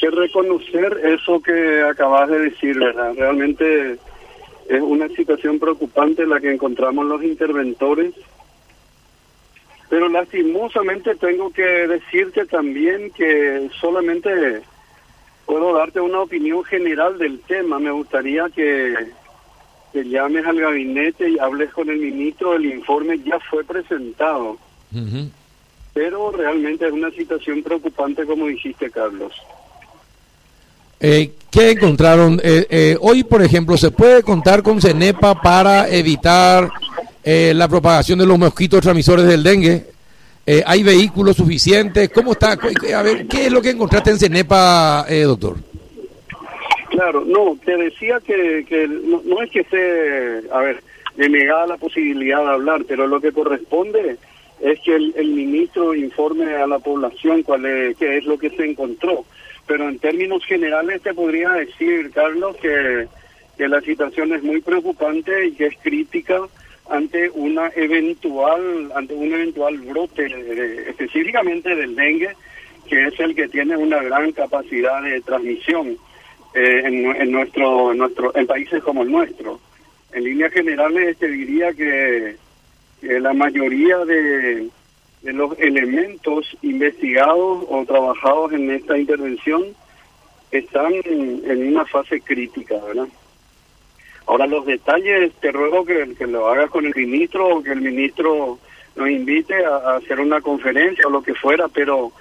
que reconocer eso que acabas de decir, ¿verdad? Realmente es una situación preocupante la que encontramos los interventores, pero lastimosamente tengo que decirte también que solamente puedo darte una opinión general del tema. Me gustaría que, que llames al gabinete y hables con el ministro. El informe ya fue presentado. Pero realmente es una situación preocupante, como dijiste, Carlos. Eh, ¿Qué encontraron? Eh, eh, hoy, por ejemplo, ¿se puede contar con CENEPA para evitar eh, la propagación de los mosquitos transmisores del dengue? Eh, ¿Hay vehículos suficientes? ¿Cómo está? A ver, ¿qué es lo que encontraste en CENEPA, eh, doctor? Claro, no, te decía que, que no, no es que esté, a ver, denegada la posibilidad de hablar, pero lo que corresponde es que el, el ministro informe a la población cuál es, qué es lo que se encontró. Pero en términos generales te podría decir, Carlos, que, que la situación es muy preocupante y que es crítica ante una eventual ante un eventual brote específicamente del dengue que es el que tiene una gran capacidad de transmisión eh, en, en nuestro en nuestro en países como el nuestro. En líneas generales te diría que la mayoría de, de los elementos investigados o trabajados en esta intervención están en una fase crítica verdad Ahora los detalles, te ruego que, que lo hagas con el ministro o que el ministro nos invite a, hacer una conferencia o lo que fuera, pero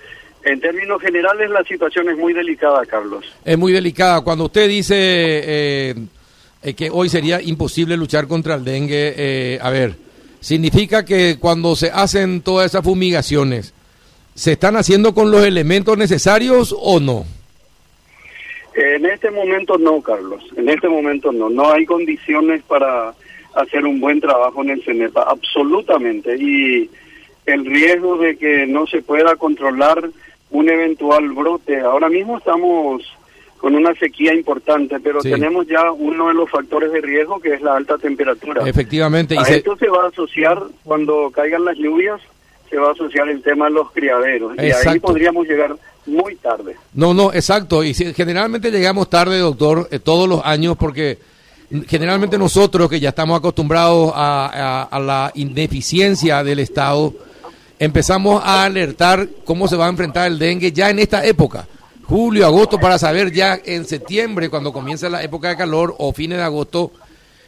en términos generales la situación es muy delicada, Carlos. Es muy delicada. Cuando usted dice eh, eh, que hoy sería imposible luchar contra el dengue, eh, a ver, significa que cuando se hacen todas esas fumigaciones, ¿se están haciendo con los elementos necesarios o no? En este momento no, Carlos, en este momento no. No hay condiciones para hacer un buen trabajo en el CENEPA, absolutamente. Y el riesgo de que no se pueda controlar un eventual brote. Ahora mismo estamos con una sequía importante, pero Sí. tenemos ya uno de los factores de riesgo que es la alta temperatura. Efectivamente. A esto se va a asociar, cuando caigan las lluvias, se va a asociar el tema de los criaderos. Y ahí podríamos llegar muy tarde. No, no, exacto. Y si- generalmente llegamos tarde, doctor, eh, todos los años, porque generalmente nosotros que ya estamos acostumbrados a, a- a la ineficiencia del Estado, empezamos a alertar cómo se va a enfrentar el dengue ya en esta época, julio, agosto, para saber ya en septiembre, cuando comienza la época de calor o fines de agosto,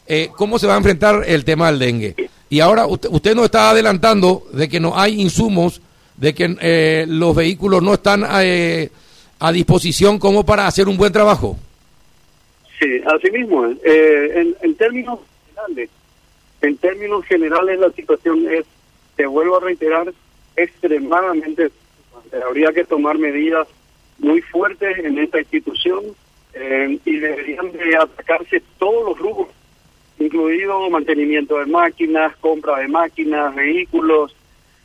eh, cómo se va a enfrentar el tema del dengue. Y ahora usted, usted nos está adelantando de que no hay insumos, de que eh, los vehículos no están eh, a disposición como para hacer un buen trabajo. Sí, así mismo. Eh, en, en términos generales, en términos generales la situación es, te vuelvo a reiterar, extremadamente. Habría que tomar medidas muy fuertes en esta institución eh, y deberían de atacarse todos los rubros, incluido mantenimiento de máquinas, compra de máquinas, vehículos,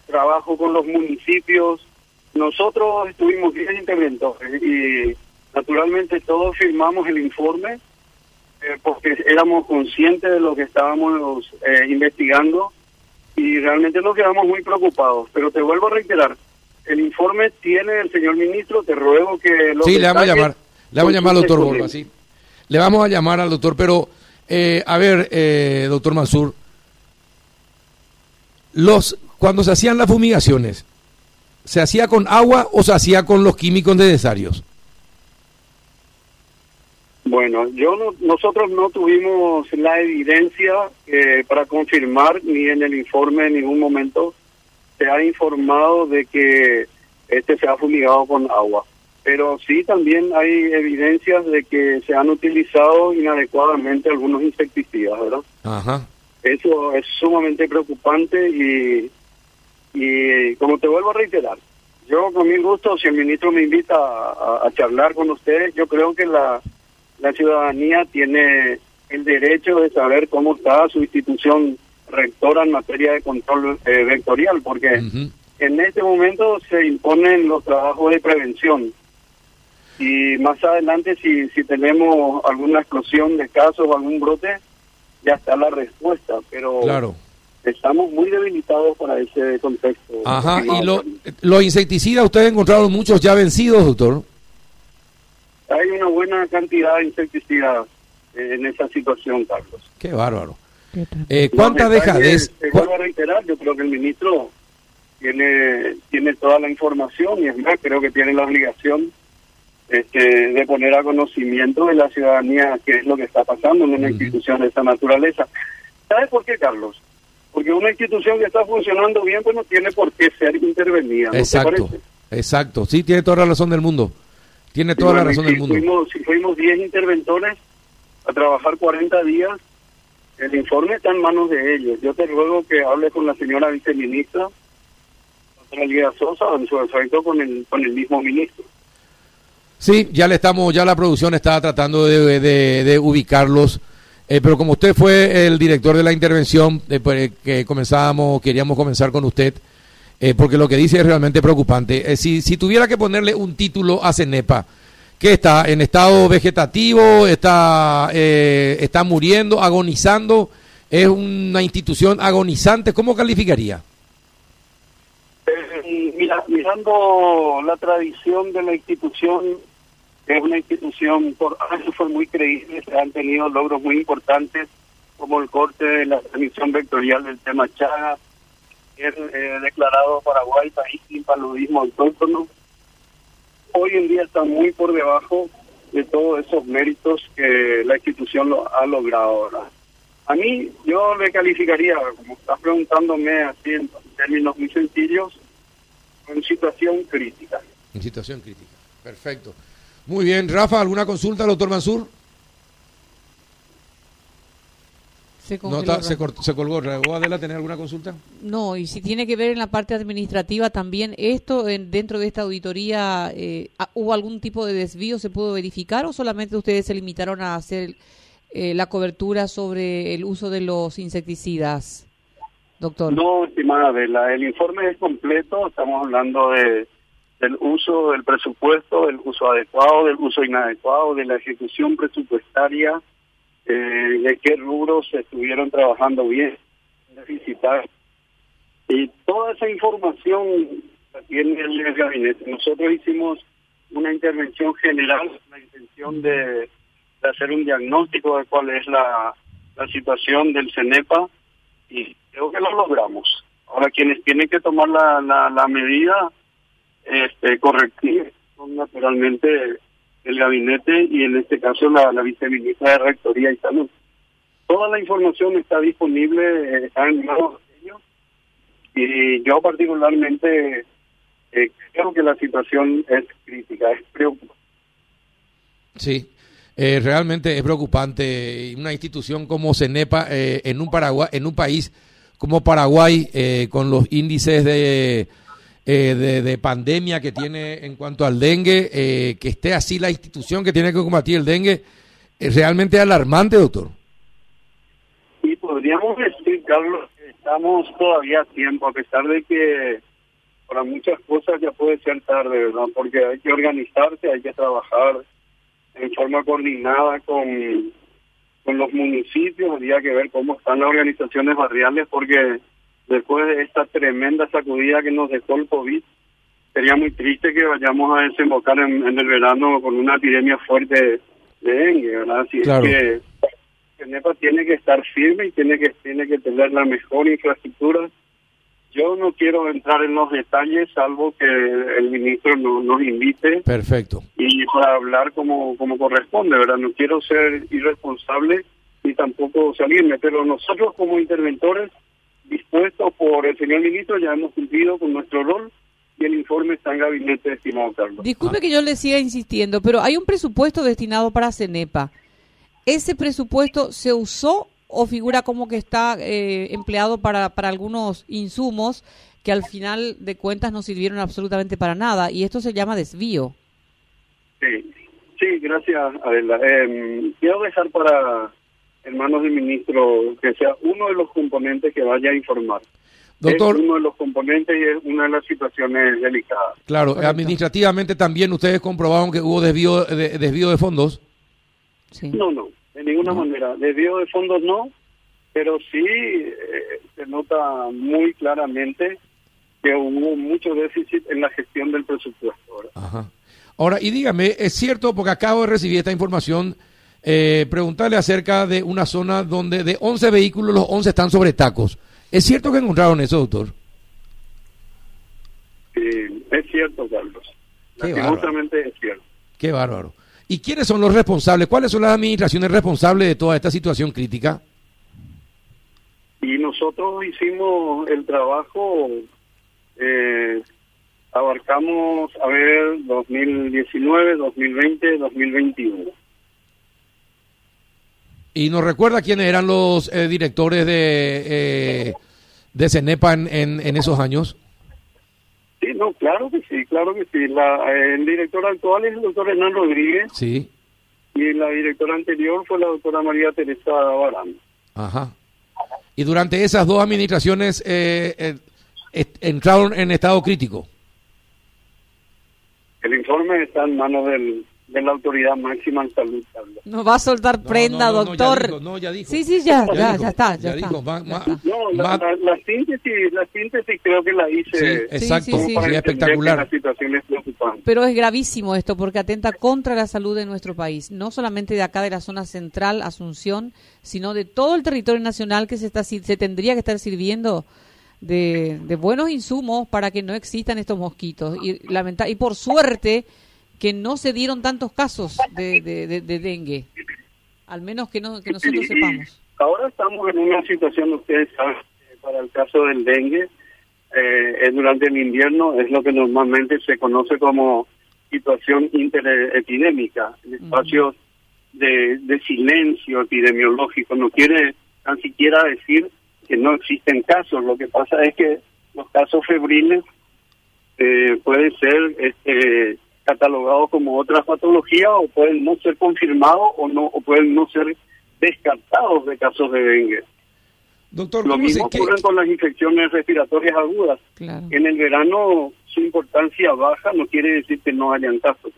trabajo con los municipios. Nosotros estuvimos 10 interventores y naturalmente todos firmamos el informe eh, porque éramos conscientes de lo que estábamos eh, investigando y realmente nos quedamos muy preocupados. Pero te vuelvo a reiterar, el informe tiene el señor ministro, te ruego que lo Sí, le vamos a llamar, le vamos a llamar al doctor Borba, sí. Le vamos a llamar al doctor, pero eh, a ver, eh, doctor Mansur, los cuando se hacían las fumigaciones, ¿se hacía con agua o se hacía con los químicos necesarios? Bueno, yo no- nosotros no tuvimos la evidencia eh, para confirmar ni en el informe en ningún momento se ha informado de que este se ha fumigado con agua. Pero sí también hay evidencias de que se han utilizado inadecuadamente algunos insecticidas, ¿verdad? Ajá. Eso es sumamente preocupante y, y como te vuelvo a reiterar, yo con mil gusto, si el ministro me invita a, a- a charlar con ustedes, yo creo que la, la ciudadanía tiene el derecho de saber cómo está su institución rectora en materia de control eh, vectorial, porque en este momento se imponen los trabajos de prevención. Y más adelante, si, si tenemos alguna explosión de casos o algún brote, ya está la respuesta. Pero Claro. estamos muy debilitados para ese contexto. Ajá. Y lo- los insecticidas, ustedes encontraron muchos ya vencidos, doctor. hay una buena cantidad de insecticidas eh, en esa situación, Carlos. Qué bárbaro. Eh, ¿Cuánta dejadez? Te vuelvo a reiterar, yo creo que el ministro tiene tiene toda la información y es más, creo que tiene la obligación este, de poner a conocimiento de la ciudadanía qué es lo que está pasando en una institución de esa naturaleza. ¿Sabes por qué, Carlos? Porque una institución que está funcionando bien, pues no tiene por qué ser intervenida. exacto, exacto. Sí, tiene toda la razón del mundo. Tiene toda la razón del mundo. Fuimos, si fuimos 10 interventores a trabajar 40 días, el informe está en manos de ellos. Yo te ruego que hable con la señora viceministra, Sosa, en su efecto con el, con el mismo ministro. Sí, ya le estamos, ya la producción está tratando de, de, ubicarlos. Eh, pero como usted fue el director de la intervención, eh, pues, que comenzábamos, queríamos comenzar con usted, eh, porque lo que dice es realmente preocupante. si, si tuviera que ponerle un título a CENEPA, ¿qué está? ¿En estado vegetativo? ¿Está, está muriendo, agonizando? ¿Es una institución agonizante? ¿Cómo calificaría? mira, mirando la tradición de la institución, es una institución por años fue muy creíble, se han tenido logros muy importantes como el corte de la transmisión vectorial del tema Chaga, es eh, declarado Paraguay país sin paludismo autóctono. Hoy en día está muy por debajo de todos esos méritos que la institución lo ha logrado. A mí, yo le calificaría, como estás preguntándome así en términos muy sencillos, en situación crítica. En situación crítica, perfecto. Muy bien, Rafa, ¿alguna consulta, doctor Mansur? Se, no, se, se, colgó. ¿Vos, Adela, tener alguna consulta? No, y si tiene que ver en la parte administrativa también, ¿esto en, dentro de esta auditoría eh, hubo algún tipo de desvío? ¿Se pudo verificar o solamente ustedes se limitaron a hacer eh, la cobertura sobre el uso de los insecticidas, doctor? No, estimada Adela, el informe es completo, estamos hablando de del uso del presupuesto, del uso adecuado, del uso inadecuado, de la ejecución presupuestaria, eh, de qué rubros estuvieron trabajando bien, deficitar. Y toda esa información la tiene el gabinete. Nosotros hicimos una intervención general, la intención de, hacer un diagnóstico de cuál es la, situación del CENEPA y creo que lo logramos. Ahora, quienes tienen que tomar la, medida este, correctivas son naturalmente el gabinete y en este caso la, la viceministra de Rectoría y Salud. Toda la información está disponible, eh, está en manos de y yo particularmente eh, creo que la situación es crítica, es preocupante. Sí, eh, realmente es preocupante una institución como CENEPA en un Paraguay, en un país como Paraguay con los índices de eh, de, pandemia que tiene en cuanto al dengue, eh, que esté así la institución que tiene que combatir el dengue, es realmente alarmante, doctor. Y podríamos decir, Carlos, que estamos todavía a tiempo, a pesar de que para muchas cosas ya puede ser tarde, ¿verdad? Porque hay que organizarse, hay que trabajar en forma coordinada con, con los municipios, habría que ver cómo están las organizaciones barriales, porque después de esta tremenda sacudida que nos dejó el COVID, sería muy triste que vayamos a desembocar en, el verano con una epidemia fuerte de dengue, ¿verdad? Así es que Cenepa tiene que estar firme y tiene que tiene que tener la mejor infraestructura. Yo no quiero entrar en los detalles, salvo que el ministro no, nos invite. Perfecto. Y para hablar como, como corresponde, ¿verdad? No quiero ser irresponsable ni tampoco salirme, pero nosotros como interventores dispuesto por el señor ministro, ya hemos cumplido con nuestro rol y el informe está en gabinete, estimado Carlos. Disculpe que yo le siga insistiendo, pero hay un presupuesto destinado para CENEPA. ¿Ese presupuesto se usó o figura como que está eh, empleado para, para algunos insumos que al final de cuentas no sirvieron absolutamente para nada? Y esto se llama desvío. Sí, sí gracias, Adela. Eh, quiero dejar para hermanos del ministro, que sea uno de los componentes que vaya a informar. Doctor, es uno de los componentes y es una de las situaciones delicadas. Claro, administrativamente también ustedes comprobaron que hubo desvío de, desvío de fondos. Sí. No, no, de ninguna manera. Desvío de fondos no, pero sí eh, se nota muy claramente que hubo mucho déficit en la gestión del presupuesto. Ajá. Ahora, y dígame, es cierto, porque acabo de recibir esta información, eh, preguntarle acerca de una zona donde de 11 vehículos, los 11 están sobre tacos. ¿Es cierto que encontraron eso, doctor? Sí, es cierto, Carlos. Qué Lastimosamente es cierto. Qué bárbaro. ¿Y quiénes son los responsables? ¿Cuáles son las administraciones responsables de toda esta situación crítica? Y nosotros hicimos el trabajo, eh, abarcamos, a ver, 2019, 2020, 2021. ¿Y nos recuerda quiénes eran los eh, directores de, eh, de CENEPA en, en, en esos años? Sí, no, claro que sí, claro que sí. La, el director actual es el doctor Hernán Rodríguez Sí. y la directora anterior fue la doctora María Teresa Barán. Ajá. Y durante esas dos administraciones eh, eh, entraron en estado crítico. El informe está en manos del, de la autoridad máxima en salud. Nos va a soltar prenda, no, no, no, ya doctor. dijo, no, ya dijo. Sí, sí, ya, Ya ya, ya está, ya ya, está. dijo, ma- ya ma- está. No, la, Ma- la- la síntesis, la síntesis creo que la hice Sí, Sí, exacto, sí, sí. que espectacular. La situación es preocupante. Pero es gravísimo esto porque atenta contra la salud de nuestro país, no solamente de acá de la zona central, Asunción, sino de todo el territorio nacional que se está se tendría que estar sirviendo de, de buenos insumos para que no existan estos mosquitos. Y, lamenta y por suerte que no se dieron tantos casos de, de, de- de dengue, al menos que, no, que nosotros sepamos. Ahora estamos en una situación, ustedes saben, eh, para el caso del dengue, eh, es durante el invierno es lo que normalmente se conoce como situación interepidémica, espacios de, de silencio epidemiológico. No quiere tan siquiera decir que no existen casos. Lo que pasa es que los casos febriles eh, pueden ser este, catalogados como otra patología o pueden no ser confirmados o no o pueden no ser descartados de casos de dengue. Doctor, Lo ¿cómo se- mismo ocurre con las infecciones respiratorias agudas. Claro. En el verano su importancia baja, no quiere decir que no hayan casos.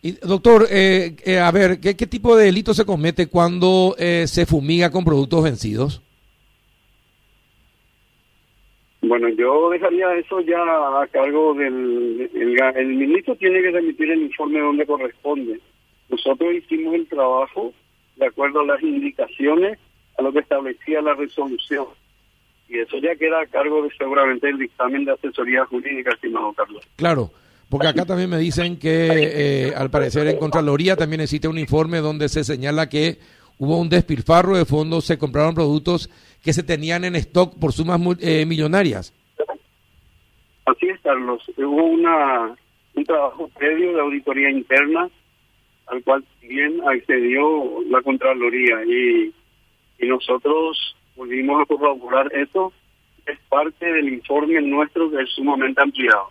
y, doctor, eh, eh, a ver, ¿qué, qué tipo de delito se comete cuando eh, se fumiga con productos vencidos? Bueno, yo dejaría eso ya a cargo del el, el ministro tiene que remitir el informe donde corresponde. Nosotros hicimos el trabajo de acuerdo a las indicaciones a lo que establecía la resolución. Y eso ya queda a cargo de seguramente el dictamen de asesoría jurídica, estimado Carlos. Claro, porque acá también me dicen que eh, al parecer en Contraloría también existe un informe donde se señala que hubo un despilfarro de fondos, se compraron productos que se tenían en stock por sumas eh, millonarias. Así es, Carlos. Hubo una, un trabajo previo de auditoría interna al cual bien accedió la Contraloría y, y nosotros volvimos a corroborar eso. Es parte del informe nuestro que es sumamente ampliado.